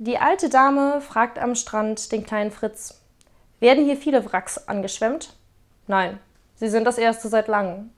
Die alte Dame fragt am Strand den kleinen Fritz: Werden hier viele Wracks angeschwemmt? Nein, sie sind das erste seit langem.